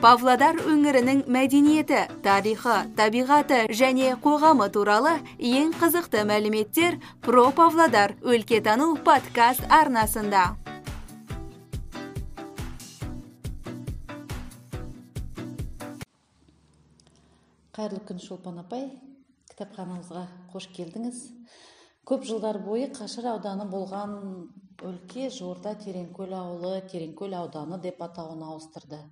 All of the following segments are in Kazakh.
павлодар өңірінің мәдениеті тарихы табиғаты және қоғамы туралы ең қызықты мәліметтер про павлодар өлкетану подкаст арнасында. Қайырлы күн шолпан апай. Кітапханамызға қош келдіңіз. Көп жылдар бойы қашыр ауданы болған өлке жуырда тереңкөл ауылы тереңкөл ауданы деп атауын ауыстырды.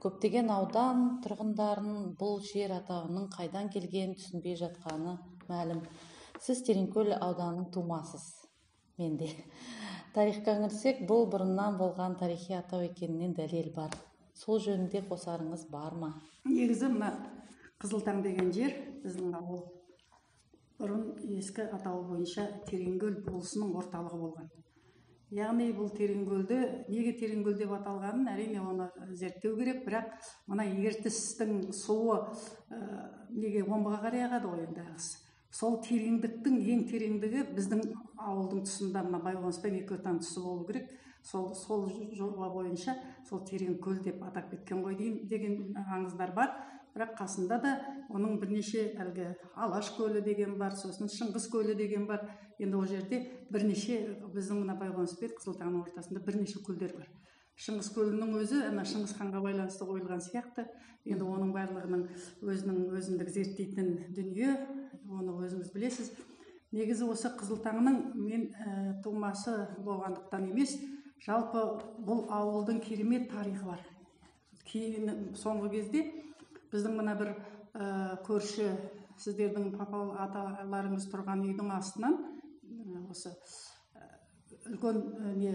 Көптеген аудан тұрғындарын бұл жер атауының қайдан келгенін түсінбей жатқаны мәлім. Сіз тереңкөл ауданының тумасыз мен де. Тарихқа үңілсек бұл бұрыннан болған тарихи атау екенінен дәлел бар. Сол жөнінде қосарыңыз бар ма? Негізі мына қызылтаң деген жер біздің ауыл. Бұрын ескі атауы бойынша тереңкөл болысының орталығы болған. Яғни бұл тереңкөлді неге тереңкөл деп аталғанын әрине оны зерттеу керек. Бірақ мына ертістің суы ә, неге омбыға қарай ағады ғой енді сол тереңдіктің ең тереңдігі біздің ауылдың тұсында мына байғоныс пен тұсы болу керек. Сол сол жоба бойынша сол тереңкөл деп атап кеткен ғой дейін деген аңыздар бар. Бірақ қасында да оның бірнеше әлгі алаш көлі деген бар сосын шыңғыс көлі деген бар. Енді ол жерде бірнеше біздің мына байғоныс пен қызылтаңның ортасында бірнеше көлдер бар. Шыңғыс көлінің өзі ана шыңғыс ханға байланысты қойылған сияқты. Енді оның барлығының өзінің өзіндік зерттейтін дүние оны өзіңіз білесіз. Негізі осы қызылтаңның мен ә, тумасы болғандықтан емес жалпы бұл ауылдың керемет тарихы бар. Кейін соңғы кезде біздің мына бір ә, көрші сіздердің папа аталарыңыз тұрған үйдің астынан осы үлкен не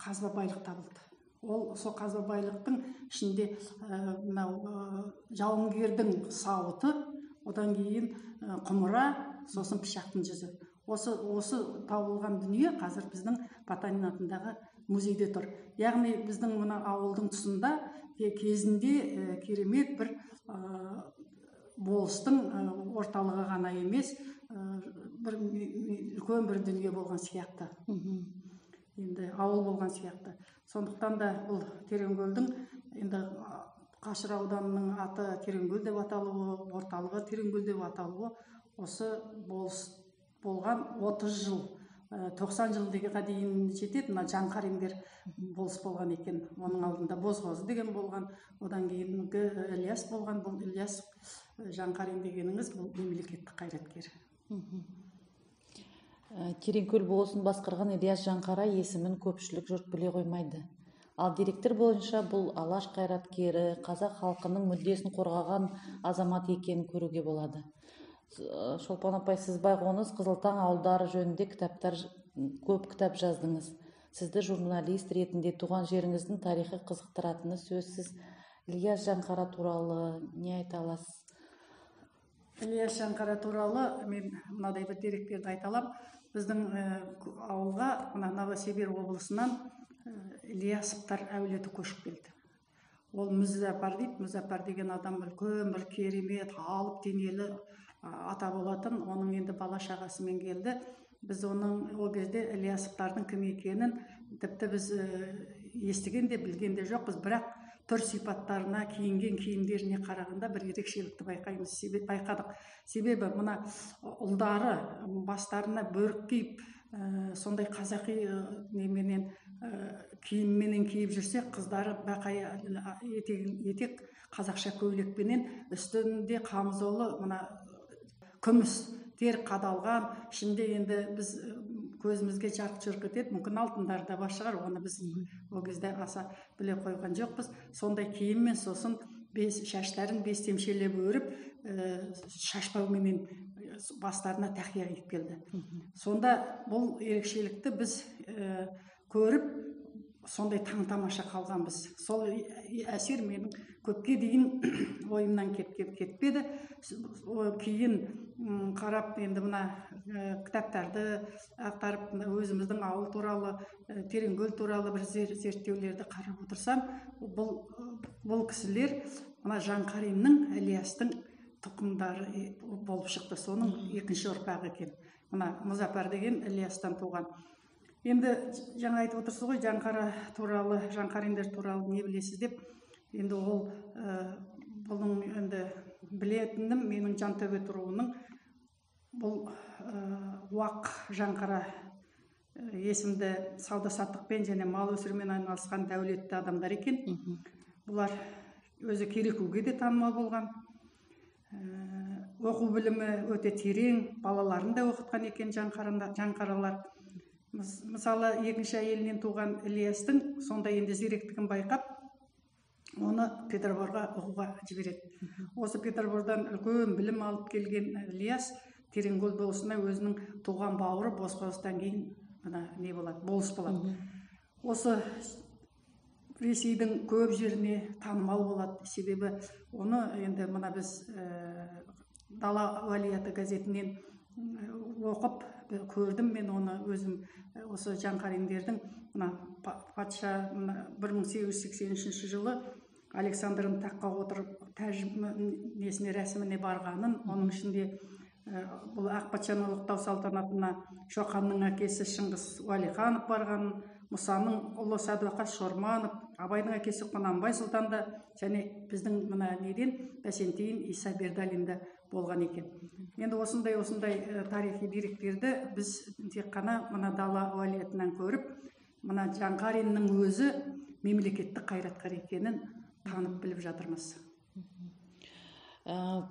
қазба байлық табылды. Ол сол қазба байлықтың ішінде мынау жауынгердің сауыты одан кейін құмыра сосын пышақтың жүзі. Осы осы табылған дүние қазір біздің потанин атындағы музейде тұр. Яғни біздің мына ауылдың тұсында кезінде керемет бір болыстың орталығы ғана емес бір үлкен бір дүние болған сияқты. Енді ауыл болған сияқты. Сондықтан да бұл тереңкөлдің енді қашыр ауданының аты тереңкөл деп аталуы орталығы тереңкөл деп аталуы осы болыс болған 30 жыл. Э, тоқсан жылдығыға дейін жетеді мына жаңқаримдер болыс болған екен оның алдында бозғозы деген болған одан кейінгі ілияс болған бұл ілияс э, жаңқарин дегеніңіз бұл мемлекеттік қайраткер. Э, тереңкөл болысын басқарған ілияс жаңқара есімін көпшілік жұрт біле қоймайды. Ал деректер бойынша бұл алаш қайраткері қазақ халқының мүддесін қорғаған азамат екенін көруге болады. Шолпан апай сіз байғоныс қызылтаң ауылдары жөнінде кітаптар көп кітап жаздыңыз. Сізді журналист ретінде туған жеріңіздің тарихы қызықтыратыны сөзсіз. Ілияс жаңқара туралы не айта аласыз? Ілияс жаңқара туралы мен мынадай бір деректерді айта аламын біздің ә, ауылға мына новосибир облысынан ә, ілиясовтар әулеті көшіп келді. Ол мүзапар дейді. Мүзапар деген адам үлкен бір керемет алып денелі ата болатын оның енді бала шағасымен келді. Біз оның ол кезде ілиясовтардың кім екенін тіпті біз естіген де білген де жоқпыз. Бірақ түр сипаттарына киінген киімдеріне қарағанда бір ерекшелікті байқаймыз себеп байқадық. Себебі мына ұлдары бастарына бөрік киіп ә, сондай қазақи неменен ә, киімменен киіп жүрсе қыздары бақай етек қазақша көйлекпенен үстінде қамзолы мына күмістер қадалған. Ішінде енді біз көзімізге жарқ жұрқ етеді. Мүмкін алтындары да бар шығар. Оны біз ол кезде аса біле қойған жоқпыз. Сондай киіммен сосын бес шаштарын бес темшелеп өріп ә, шашбауменен бастарына тақия киіп келді. Сонда бұл ерекшелікті біз ә, көріп сондай таң тамаша қалғанбыз. Сол әсер менің көпке дейін ойымнан кетпеді. Кейін қарап енді мына ә, кітаптарды ақтарып өзіміздің ауыл туралы ә, тереңкөл туралы бір зерттеулерді қарап отырсам бұл бұл кісілер мына жаңқаримнің ілиястың тұқымдары болып шықты. Соның екінші ұрпағы екен. Мына мұзапар деген ілиястан туған. Енді жаңа айтып отырсыз ғой жаңқара туралы жаңқаримдер туралы не білесіз деп. Енді ол ә, бұның енді білетінім менің жантөбет руының бұл ә, уақ жаңқара ә, есімді сауда саттықпен және мал өсірумен айналысқан дәулетті адамдар екен. Бұлар өзі керекуге де танымал болған. Ә, оқу білімі өте терең балаларын да оқытқан екен жаңқаралар мысалы екінші әйелінен туған ілиястың сондай енді зеректігін байқап оны петерборға оқуға жібереді. Осы петербордан үлкен білім алып келген ілияс тереңкөл болысына өзінің туған бауыры босқорыстан кейін мына не болады болыс болады. Осы ресейдің көп жеріне танымал болады. Себебі оны енді мына біз ә, дала уәлияты газетінен м, оқып көрдім мен оны өзім і осы жаңқариндердің мына па- патша мына 1883 жылы александрдың таққа отырып тәж м, несіне рәсіміне барғанын оның ішінде ә, бұл ақ патшаны ұлықтау салтанатына шоқанның әкесі шыңғыс уәлиханов барғанын мұсаның ұлы сәдуақас шорманов абайдың әкесі құнанбай сұлтан да және біздің мына неден? Бәсентиін иса бердалин да болған екен. Енді осындай осындай ә, тарихи деректерді біз тек қана мына дала уәлиетінен көріп мына жаңғариннің өзі мемлекеттік қайраткер екенін танып біліп жатырмыз. Ә,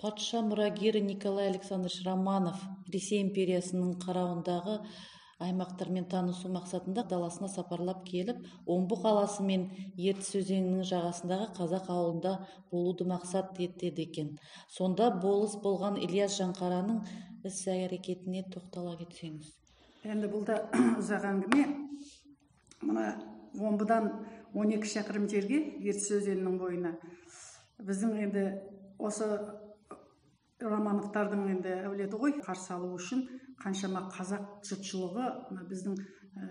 патша мұрагері николай александрович романов ресей империясының қарауындағы аймақтармен танысу мақсатында даласына сапарлап келіп омбы қаласы мен ертіс өзенінің жағасындағы қазақ ауылында болуды мақсат етеді екен. Сонда болыс болған ильяс жаңқараның іс әрекетіне тоқтала кетсеңіз. Енді бұл да ұзақ әңгіме. Мына омбыдан 12 шақырым жерге ертіс өзенінің бойына. Біздің енді осы романовтардың енді әулеті ғой қарсы алу үшін қаншама қазақ жұртшылығы мына біздің ә,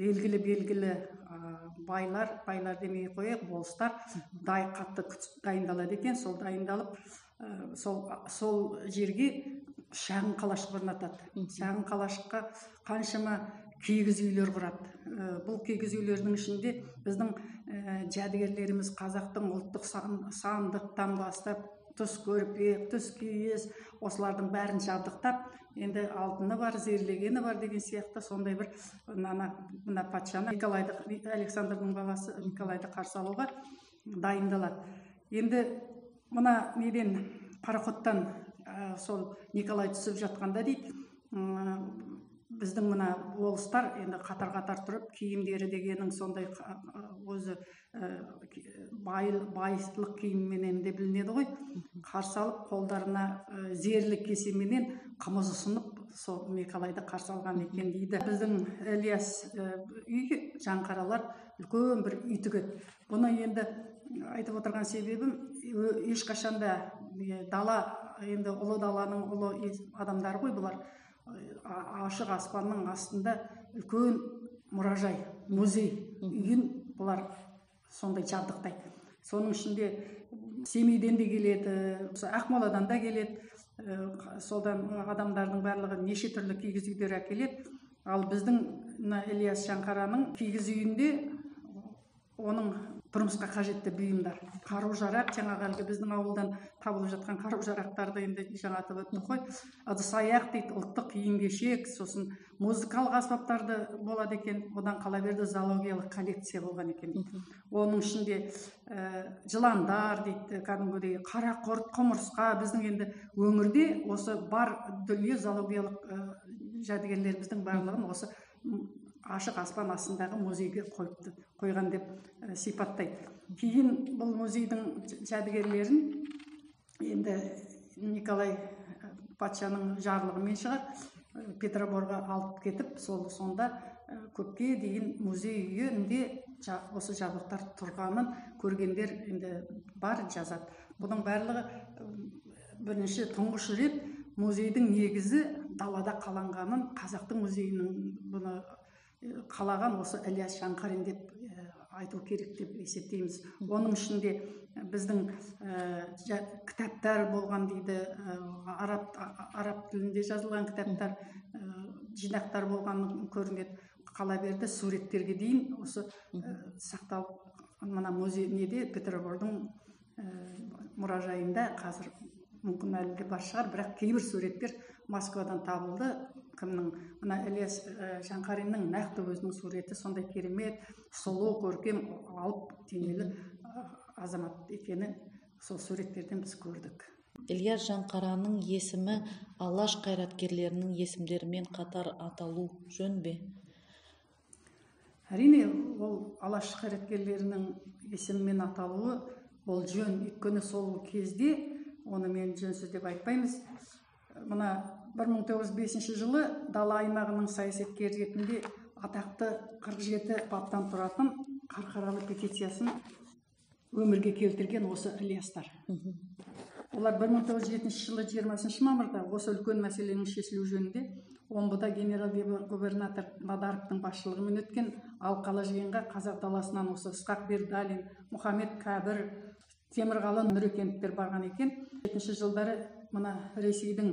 белгілі белгілі ә, байлар байлар демей ақ қояйық болыстар дай қатты дайындалады екен сол дайындалып ә, сол сол жерге шағын қалашық орнатады. Шағын қалашыққа қаншама киіз үйлер құрады. Ә, бұл киіз үйлердің ішінде біздің ә, жәдігерлеріміз қазақтың ұлттық сан, сандықтан бастап тұс көрпе тұс киіз осылардың бәрін жабдықтап енді алтыны бар зерлегені бар деген сияқты сондай бір мына мына патшаны николайды александрдың баласы николайды қарсы алуға дайындалады. Енді мына неден пароходтан ә, сол николай түсіп жатқанда дейді біздің мына болыстар енді қатар қатар тұрып киімдері дегенің сондай өзі бай байлық киімменен де білінеді ғой. Қарсы алып қолдарына зерлік кесеменен қымыз ұсынып сол николайды қарсы алған екен дейді. Біздің ілияс үй жаңқаралар үлкен бір үй тігеді бұны енді айтып отырған себебім ешқашанда дала енді ұлы даланың ұлы адамдары ғой бұлар. Ашық аспанның астында үлкен мұражай музей үйін бұлар сондай жабдықтайды. Соның ішінде семейден де келеді осы ақмоладан да келеді ә, содан адамдардың барлығы неше түрлі киіз үйлер әкеледі. Ал біздің мына ілияс шаңқараның киіз үйінде оның тұрмысқа қажетті бұйымдар. Қару жарақ жаңағы әлгі біздің ауылдан табылып жатқан қару жарақтарды енді жаңа атап өттік қой. Ыдыс аяқ дейді ұлттық киім кешек сосын музыкалық аспаптарды болады екен. Одан қала берді зоологиялық коллекция болған екен дейді. Оның ішінде ә, жыландар дейді кәдімгідей қарақұрт құмырсқа. Біздің енді өңірде осы бар дүние зоологиялық ә, жәдігерлеріміздің барлығын осы ашық аспан астындағы музейге қойыпты. Қойған деп сипаттайды. Кейін бұл музейдің жәдігерлерін енді николай патшаның жарлығымен шығар петерборға алып кетіп сол сонда көпке дейін музей үйінде осы жабдықтар тұрғанын көргендер енді бар жазады. Бұның барлығы бірінші тұңғыш рет музейдің негізі далада қаланғанын қазақтың музейінің бұны қалаған осы ілияс шаңқарин деп айту керек деп есептейміз. Оның ішінде е, біздің ә, кітаптар болған дейді ә, араб араб тілінде жазылған кітаптар ә, жинақтар болған көрінеді. Қала берді суреттерге дейін осы ә, сақталып мына музей неде петербордың ә, мұражайында қазір мүмкін әлі де бар шығар. Бірақ кейбір суреттер москвадан табылды. Кімнің мына ілияс жаңқариннің нақты өзінің суреті сондай керемет сұлу көркем алып денелі азамат екені сол суреттерден біз көрдік. Ілияс жаңқараның есімі алаш қайраткерлерінің есімдерімен қатар аталу жөн бе? Әрине ол алаш қайраткерлерінің есімімен аталуы ол жөн. Өйткені сол кезде оны мен жөнсіз деп айтпаймыз мына 1905 жылы дала аймағының саясаткері ретінде атақты 47 баптан тұратын қарқаралы петициясын өмірге келтірген осы ілиястар. Олар 1907 жылы 20 мамырда осы үлкен мәселенің шешілуі жөнінде омбыда генерал губернатор надаровтың басшылығымен өткен алқалы жиынға қазақ даласынан осы ысқақ бердалин мұхаммед кәбір темірғалы нұрекеновтер барған екен. Жетінші жылдары мына ресейдің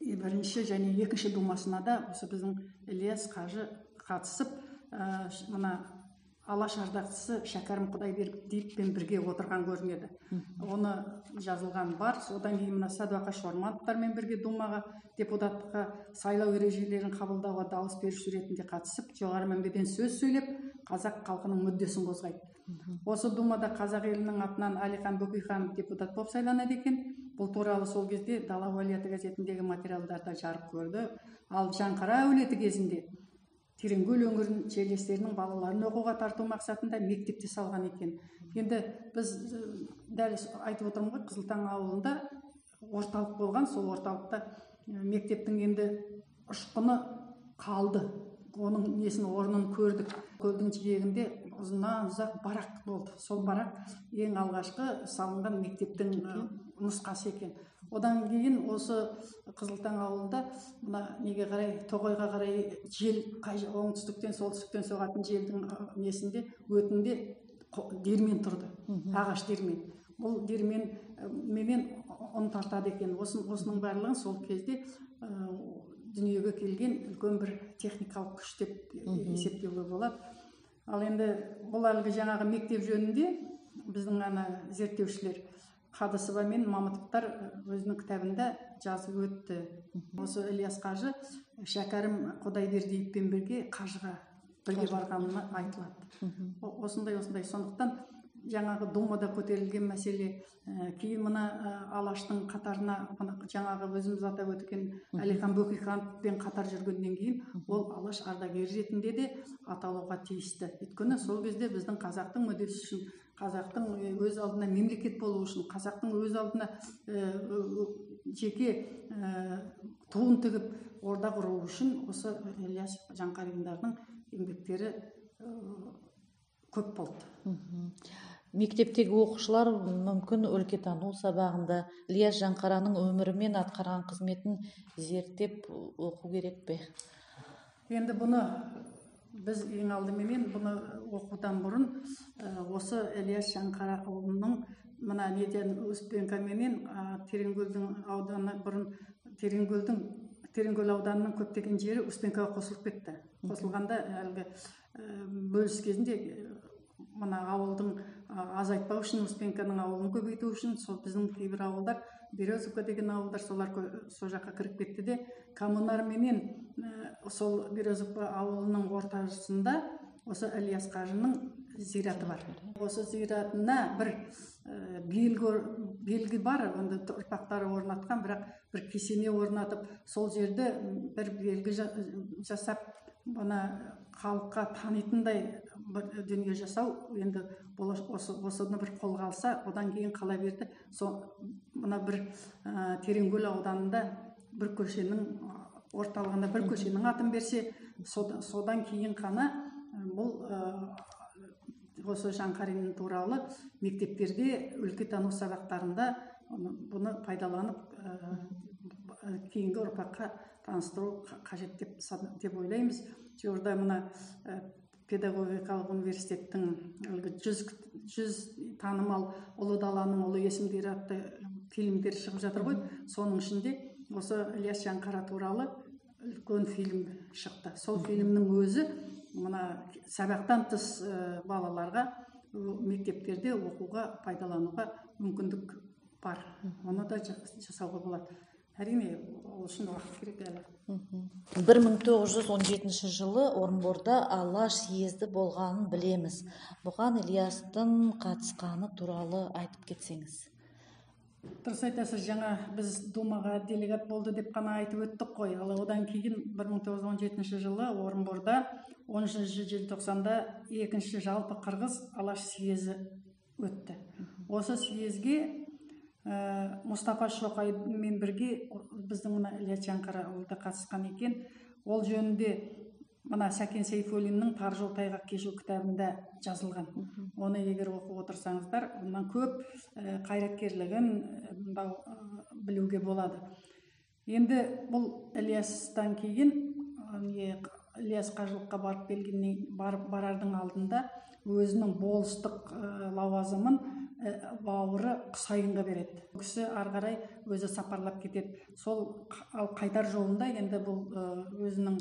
бірінші және екінші думасына да осы біздің ілияс қажы қатысып ә, мына алаш ардақтысы шәкәрім құдайбердиевпен бірге отырған көрінеді. Оны жазылған бар. Содан кейін мына сәдуақаш ормановтармен бірге думаға депутаттыққа сайлау ережелерін қабылдауға дауыс беруші ретінде қатысып жоғары мінбеден сөз сөйлеп қазақ халқының мүддесін қозғайды. Осы думада қазақ елінің атынан әлихан бөкейханов депутат болып сайланады екен. Бұл туралы сол кезде дала уәлаяты газетіндегі материалдарда жарық көрді. Ал жаңқара әулеті кезінде тереңкөл өңірін жерлестерінің балаларын оқуға тарту мақсатында мектепте салған екен. Енді біз дәл айтып отырмын ғой қызылтаң ауылында орталық болған сол орталықта мектептің енді ұшқыны қалды. Оның несін орнын көрдік. Көлдің жиегінде ұзыннан ұзақ барақ болды. Сол барақ ең алғашқы салынған мектептің нұсқасы екен. Одан кейін осы қызылтаң ауылында мына неге қарай тоғайға қарай жел қай оңтүстіктен солтүстіктен соғатын желдің несінде өтінде диірмен тұрды. Ағаш диірмен. Бұл диірмен менен ұн тартады екен. Осын, осының барлығын сол кезде ә, дүниеге келген үлкен бір техникалық күш деп есептеуге болады. Ал енді бұл әлгі жаңағы мектеп жөнінде біздің ана зерттеушілер қадысова мен мамытовтар өзінің кітабында жазып өтті. Осы ілияс қажы шәкәрім құдайбердиевпен бірге қажыға бірге барғанына айтылады. Осындай осындай. Сондықтан жаңағы думада көтерілген мәселе ә, кейін мына ә, алаштың қатарына мына жаңағы өзіміз атап өткен әлихан бөкейхановпен қатар жүргеннен кейін ол алаш ардагері ретінде де аталуға тиісті. Өйткені сол кезде біздің қазақтың мүддесі үшін қазақтың өз алдына мемлекет болу үшін қазақтың өз алдына ә, жеке ә, туын тігіп орда құру үшін осы ілияс жаңқариндардың еңбектері көп болды. Мектептегі оқушылар мүмкін өлкетану сабағында ілияс жаңқараның өмірі мен атқарған қызметін зерттеп оқу керек пе? Енді бұны біз ең алдыменен бұны оқудан бұрын осы ілияс жаңқараұлының мына неден успенкаменен тереңкөлдің ауданы бұрын тереңкөлдің тереңкөл ауданының көптеген жері успенкаға қосылып кетті. Қосылғанда әлгі бөліс кезінде мына ауылдың азайтпау үшін успенканың ауылын көбейту үшін сол біздің кейбір ауылдар березовка деген ауылдар солар сол жаққа кіріп кетті де коммунарменен сол березовка ауылының ортасында осы ілияс қажының зираты бар. Осы зиратына бір белгі белгі бар онда ұрпақтары орнатқан бірақ бір кесене орнатып сол жерді бір белгі жасап мына халыққа танитындай бір дүние жасау. Енді осы осыны бір қолға алса одан кейін қала берді. Сол мына бір ә, тереңкөл ауданында бір көшенің орталығында бір көшенің атын берсе содан, кейін ғана бұл ә, осы жаңқарин туралы мектептерде өлкетану сабақтарында бұны пайдаланып ә, кейінгі ұрпаққа таныстыру қажет деп, деп ойлаймыз. Жуырда мына ә, педагогикалық университеттің әлгі жүз, жүз танымал ұлы даланың ұлы есімдері атты фильмдер шығып жатыр ғой. Соның ішінде осы ілияс жаңқара туралы үлкен фильм шықты. Сол фильмнің өзі мына сабақтан тыс ә, балаларға мектептерде оқуға пайдалануға мүмкіндік бар. Оны да жасауға болады. Әрине ол үшін уақыт керек әлі. Бір мың тоғыз жүз он жетінші жылы орынборда алаш съезді болғанын білеміз. Бұған ілиястың қатысқаны туралы айтып кетсеңіз. Дұрыс айтасыз жаңа біз думаға делегат болды деп қана айтып өттік қой. Ал одан кейін 1917 жылы орынборда 10 желтоқсанда екінші жалпы қырғыз алаш съезі өтті. Осы съезге ә, мұстафа шоқаймен бірге біздің мына ілияс жаңқараұлы да қатысқан екен. Ол жөнінде мына сәкен сейфуллиннің тар жол тайғақ кешу кітабында жазылған. Оны егер оқып отырсаңыздар онан көп ә, қайраткерлігін ә, білуге болады. Енді бұл ілиястан кейін не ілияс қажылыққа барып келгеннен барып барардың алдында өзінің болыстық ә, лауазымын ә, бауыры құсайынға береді. Бұл кісі ары қарай өзі сапарлап кетеді. Сол ал қайтар жолында енді бұл өзінің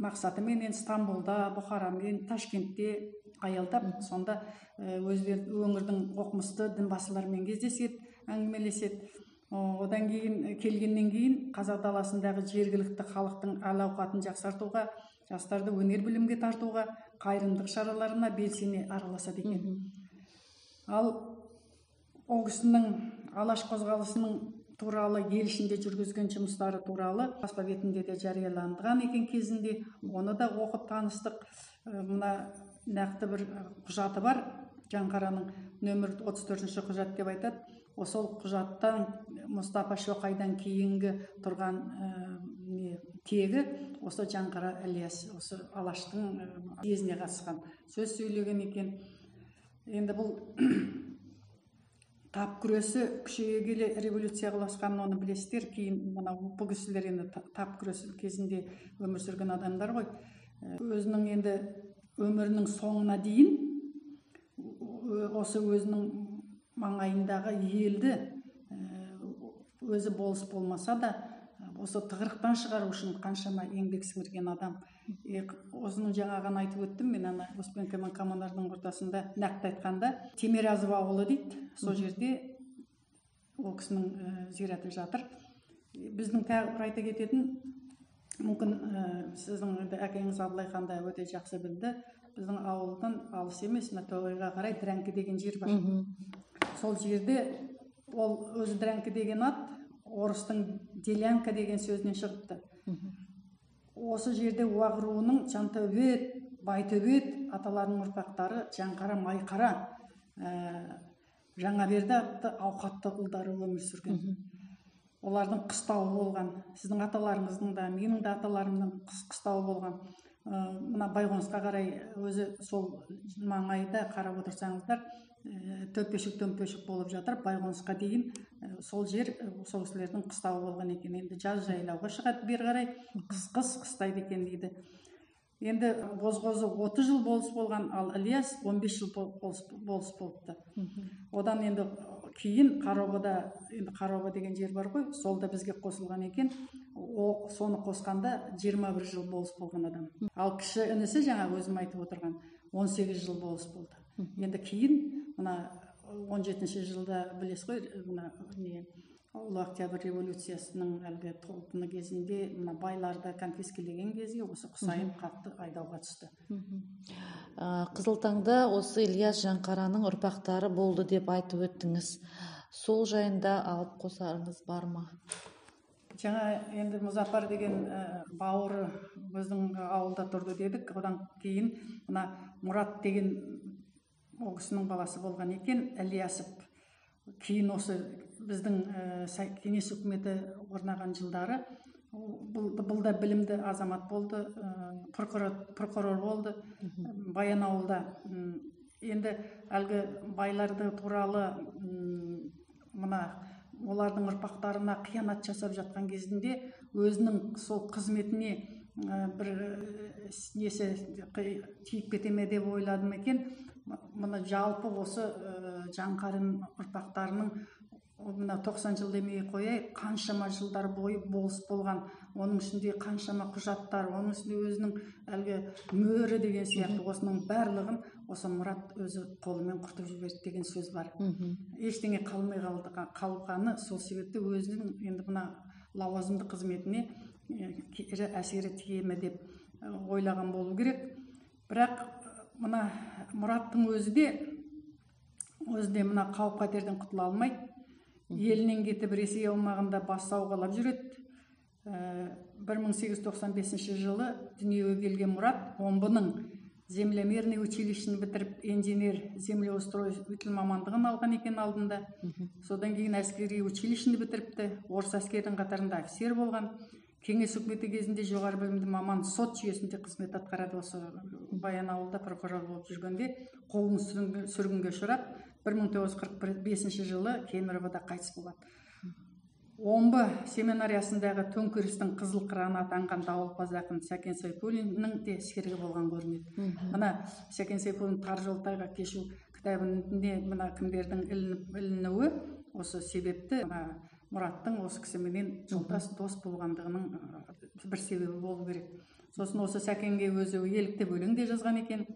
мақсатымен стамбулда бұхарамен ташкентте аялдап сонда өздер өңірдің оқымысты дінбасыларымен кездеседі әңгімелеседі. Одан кейін келгеннен кейін қазақ даласындағы жергілікті халықтың әл ауқатын жақсартуға жастарды өнер білімге тартуға қайырымдылық шараларына белсене араласады екен. Ал ол кісінің алаш қозғалысының туралы ел ішінде жүргізген жұмыстары туралы баспа бетінде де жарияланған екен кезінде. Оны да оқып таныстық. Мына нақты бір құжаты бар. Жаңқараның нөмір 34 төртінші құжат деп айтады. Сол құжаттан мұстафа шоқайдан кейінгі тұрған не тегі осы жаңқара ілияс осы алаштың съезіне қатысқан. Сөз сөйлеген екен. Енді бұл тап күресі күшейе келе революцияға ұласқанын оны білесіздер. Кейін мынау бұл кісілер енді тап күресі кезінде өмір сүрген адамдар ғой. Өзінің енді өмірінің соңына дейін осы өзінің маңайындағы елді өзі болыс болмаса да осы тығырықтан шығару үшін қаншама еңбек сіңірген адам. Осының жаңағыны айтып өттім мен ана успенка мен коммунардың ортасында нақты айтқанда темиразов ауылы дейді. Сол жерде ол кісінің ә, зираты жатыр. Біздің тағы бір айта кететін мүмкін ә, сіздің енді әкеңіз абылайхан да өте жақсы білді. Біздің ауылдан алыс емес тоғайға қарай дірәңкі деген жер бар. Сол жерде ол өзі дірәңкі деген ат орыстың делянка деген сөзінен шығыпты. Осы жерде уақ руының жантөбет байтөбет аталарының ұрпақтары жаңқара майқара ә, жаңаберді атты ауқатты ұлдары өмір сүрген. Олардың қыстауы болған. Сіздің аталарыңыздың да менің де аталарымның қыстауы болған. Мына байғонысқа қарай өзі сол маңайда қарап отырсаңыздар Э, төмпешік төмпешік болып жатыр байғонысқа дейін. Э, сол жер э, сол кісілердің қыстауы болған екен. Енді жаз жайлауға шығады бері қарай. Қыс қыс қыстайды екен дейді. Енді бозғозы 30 жыл болыс болған ал ілияс 15 жыл болыс, болыс болыпты. Одан енді кейін қаробада енді қароба деген жер бар ғой сол да бізге қосылған екен. О, соны қосқанда 21 жыл болыс болған адам. Ал кіші інісі жаңа өзім айтып отырған 18 жыл болыс болды. Енді кейін мына он жетінші жылда білесіз ғой мына не ұлы октябрь революциясының әлгі толқыны кезінде мына байларды конфискелеген кезде осы құсайын қатты айдауға түсті. Қызыл таңда осы ильяс жаңқараның ұрпақтары болды деп айтып өттіңіз. Сол жайында алып қосарыңыз бар ма? Жаңа енді мұзафар деген ә, бауыры біздің ауылда тұрды дедік. Одан кейін мына мұрат деген ол кісінің баласы болған екен ілиясов. Кейін осы біздің ә, кеңес үкіметі орнаған жылдары бұл, бұл да білімді азамат болды ә, прокурор, прокурор болды. Баянауылда енді әлгі байларды туралы мына олардың ұрпақтарына қиянат жасап жатқан кезінде өзінің сол қызметіне ә, бір несі тиіп кете ме деп ойладым екен. Мұны жалпы осы ә, жаңқарын ұрпақтарының мына тоқсан жыл демей ақ қояйық қаншама жылдар бойы болыс болған. Оның ішінде қаншама құжаттар оның ішінде өзінің әлгі мөрі деген сияқты осының барлығын осы мұрат өзі қолымен құртып жіберді деген сөз бар. Ештеңе қалмай қалды қалғаны сол себепті өзінің енді мына лауазымды қызметіне кері әсері тие ме деп ойлаған болу керек. Бірақ мына мұраттың өзі де өзі де мына қауіп қатерден құтыла алмайды. Елінен кетіп ресей аумағында бас сауғалап жүреді. Ә, бір мың сегіз жүз тоқсан бесінші жылы дүниеге келген мұрат омбының землемерный училищені бітіріп инженер землеустроитель мамандығын алған екен алдында. Содан кейін әскери училищені бітіріпті. Орыс әскерінің қатарында офицер болған. Кеңес үкіметі кезінде жоғары білімді маман сот жүйесінде қызмет атқарады. Осы баянауылда прокурор болып жүргенде қуғын сүргінге ұшырап бір мың тоғыз жүз қырық бесінші жылы кемеровода қайтыс болады. омбы семинариясындағы төңкерістің қызыл қыраны атанған дауылпаз ақын сәкен сайфуллиннің де серігі болған көрінеді. Мына сәкен сайфуллин тар жол тайғақ кешу кітабінде мына кімдердің ілінуі осы себепті мына мұраттың осы кісіменен жолдас дос болғандығының бір себебі болу керек. Сосын осы сәкенге өзі еліктеп өлең де жазған екен.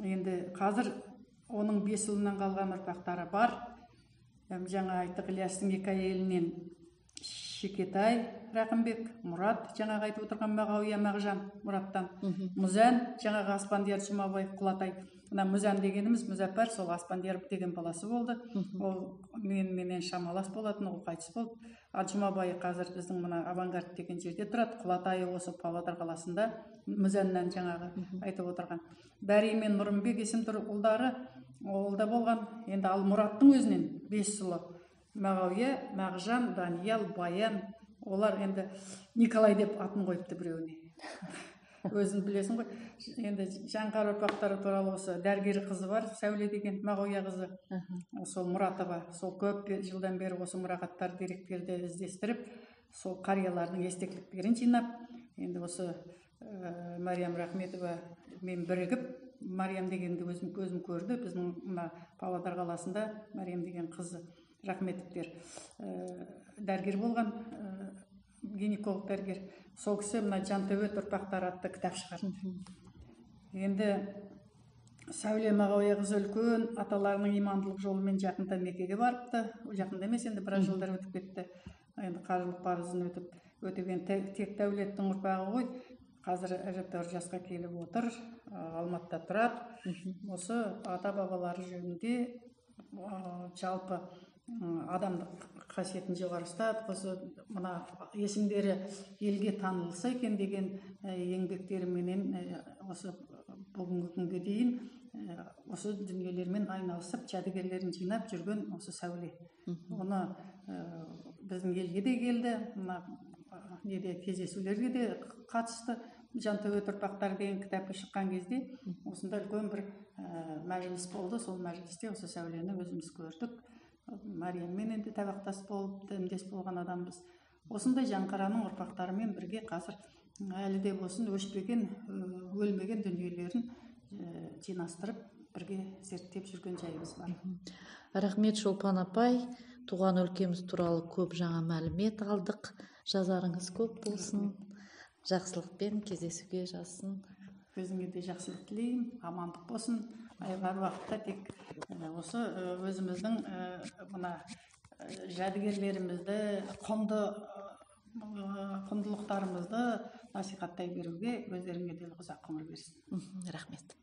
Енді қазір оның бес ұлынан қалған ұрпақтары бар. Жаңа айттық ілиястың екі әйелінен шекетай рақымбек мұрат жаңағы айтып отырған мағауия мағжан мұраттан мұзән жаңағы аспандияр жұмабай құлатай. Мына мүзән дегеніміз мүзәппар сол аспандияр деген баласы болды. Ол меніменен шамалас болатын ол қайтыс болды. Ал жұмабай қазір біздің мына авангард деген жерде тұрады құлатайы осы павлодар қаласында мүзәннан жаңағы айтып отырған. Бәри мен нұрымбек есімді ұлдары ол да болған. Енді ал мұраттың өзінен бес ұлы. Мағауия мағжан даниял баян. Олар енді николай деп атын қойыпты біреуіне. Өзің білесің ғой. Енді жаңғар ұрпақтары туралы осы дәрігер қызы бар сәуле деген мағауия қызы. Сол мұратова сол көп жылдан бері осы мұрағаттар деректерді іздестіріп сол қариялардың естеліктерін жинап енді осы ә, мәриям рахметова мен бірігіп мариям дегенді өзім көзім көрді. Біздің мына павлодар қаласында мариям деген қызы рахметовтер ә, дәрігер болған ә, гинеколог дәрігер. Сол кісі мына жантөбет ұрпақтары атты кітап шығарды енді сәуле мағауияқызы үлкен аталарының имандылық жолымен жақында меккеге барыпты. Жақында емес енді біраз жылдар өтіп кетті. Енді қажылық парызын өтіп өтеген тек дәулеттің ұрпағы ғой. Қазір әжептәуір жасқа келіп отыр алматыда тұрады. Осы ата бабалары жөнінде жалпы адамдық қасиетін жоғары ұстап осы мына есімдері елге танылса екен деген еңбектеріменен осы бүгінгі күнге дейін осы дүниелермен айналысып жәдігерлерін жинап жүрген осы сәуле. Оны біздің елге де келді мына неде кездесулерге де қатысты жантөбет ұрпақтары деген кітапы шыққан кезде осында үлкен бір ә, мәжіліс болды. Сол мәжілісте осы сәулені өзіміз көрдік. Мәрияммен де табақтас болып дәмдес болған адамбыз. Осындай жаңқараның ұрпақтарымен бірге қазір әлі де болсын өшпеген өлмеген дүниелерін жинастырып бірге зерттеп жүрген жайымыз бар. Рахмет шолпан апай. Туған өлкеміз туралы көп жаңа мәлімет алдық. Жазарыңыз көп болсын. Жақсылықпен кездесуге жазсын. Өзіңе де жақсылық тілеймін. Амандық болсын. Айғар уақытта тек осы өзіміздің мына жәдігерлерімізді құнды құндылықтарымызды насихаттай беруге өздеріңе де ұзақ ғұмыр берсін. Рахмет.